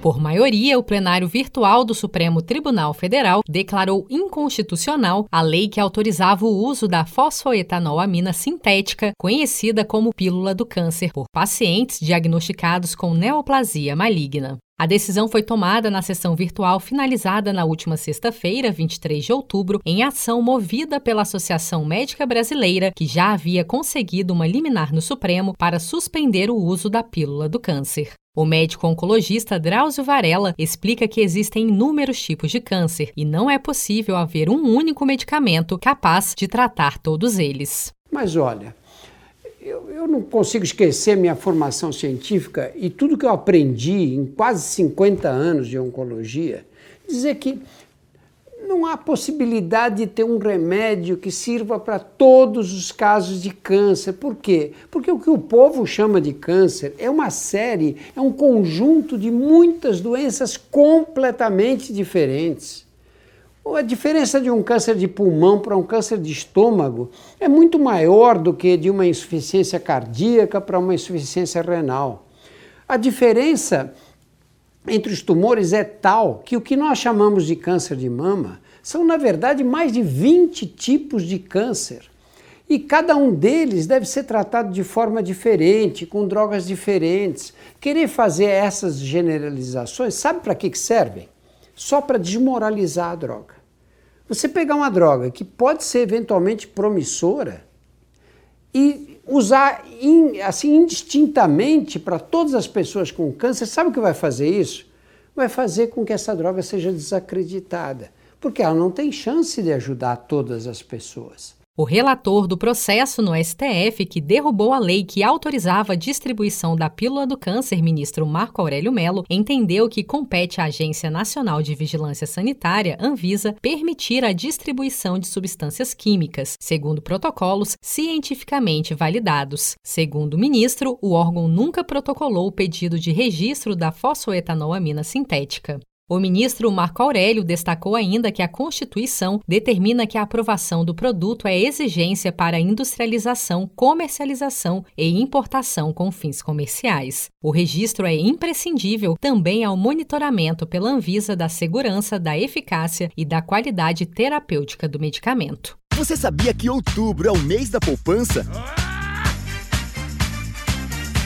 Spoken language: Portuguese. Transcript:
Por maioria, o plenário virtual do Supremo Tribunal Federal declarou inconstitucional a lei que autorizava o uso da fosfoetanol-amina sintética, conhecida como pílula do câncer, por pacientes diagnosticados com neoplasia maligna. A decisão foi tomada na sessão virtual finalizada na última sexta-feira, 23 de outubro, em ação movida pela Associação Médica Brasileira, que já havia conseguido uma liminar no Supremo para suspender o uso da pílula do câncer. O médico oncologista Drauzio Varela explica que existem inúmeros tipos de câncer e não é possível haver um único medicamento capaz de tratar todos eles. Mas olha, eu, eu, não consigo esquecer minha formação científica e tudo que eu aprendi em quase 50 anos de oncologia, dizer que não há possibilidade de ter um remédio que sirva para todos os casos de câncer. Por quê? Porque o que o povo chama de câncer é uma série, é um conjunto de muitas doenças completamente diferentes. A diferença de um câncer de pulmão para um câncer de estômago é muito maior do que de uma insuficiência cardíaca para uma insuficiência renal. A diferença entre os tumores é tal que o que nós chamamos de câncer de mama são, na verdade, mais de 20 tipos de câncer. E cada um deles deve ser tratado de forma diferente, com drogas diferentes. Querer fazer essas generalizações, sabe para que servem? Só para desmoralizar a droga. Você pegar uma droga que pode ser eventualmente promissora e usar in, assim indistintamente para todas as pessoas com câncer, sabe o que vai fazer isso? Vai fazer com que essa droga seja desacreditada, porque ela não tem chance de ajudar todas as pessoas. O relator do processo no STF que derrubou a lei que autorizava a distribuição da pílula do câncer, ministro Marco Aurélio Melo, entendeu que compete à Agência Nacional de Vigilância Sanitária, Anvisa, permitir a distribuição de substâncias químicas, segundo protocolos cientificamente validados. Segundo o ministro, o órgão nunca protocolou o pedido de registro da fosfoetanolamina sintética. O ministro Marco Aurélio destacou ainda que a Constituição determina que a aprovação do produto é exigência para industrialização, comercialização e importação com fins comerciais. O registro é imprescindível também ao monitoramento pela Anvisa da segurança, da eficácia e da qualidade terapêutica do medicamento. Você sabia que outubro é o mês da poupança?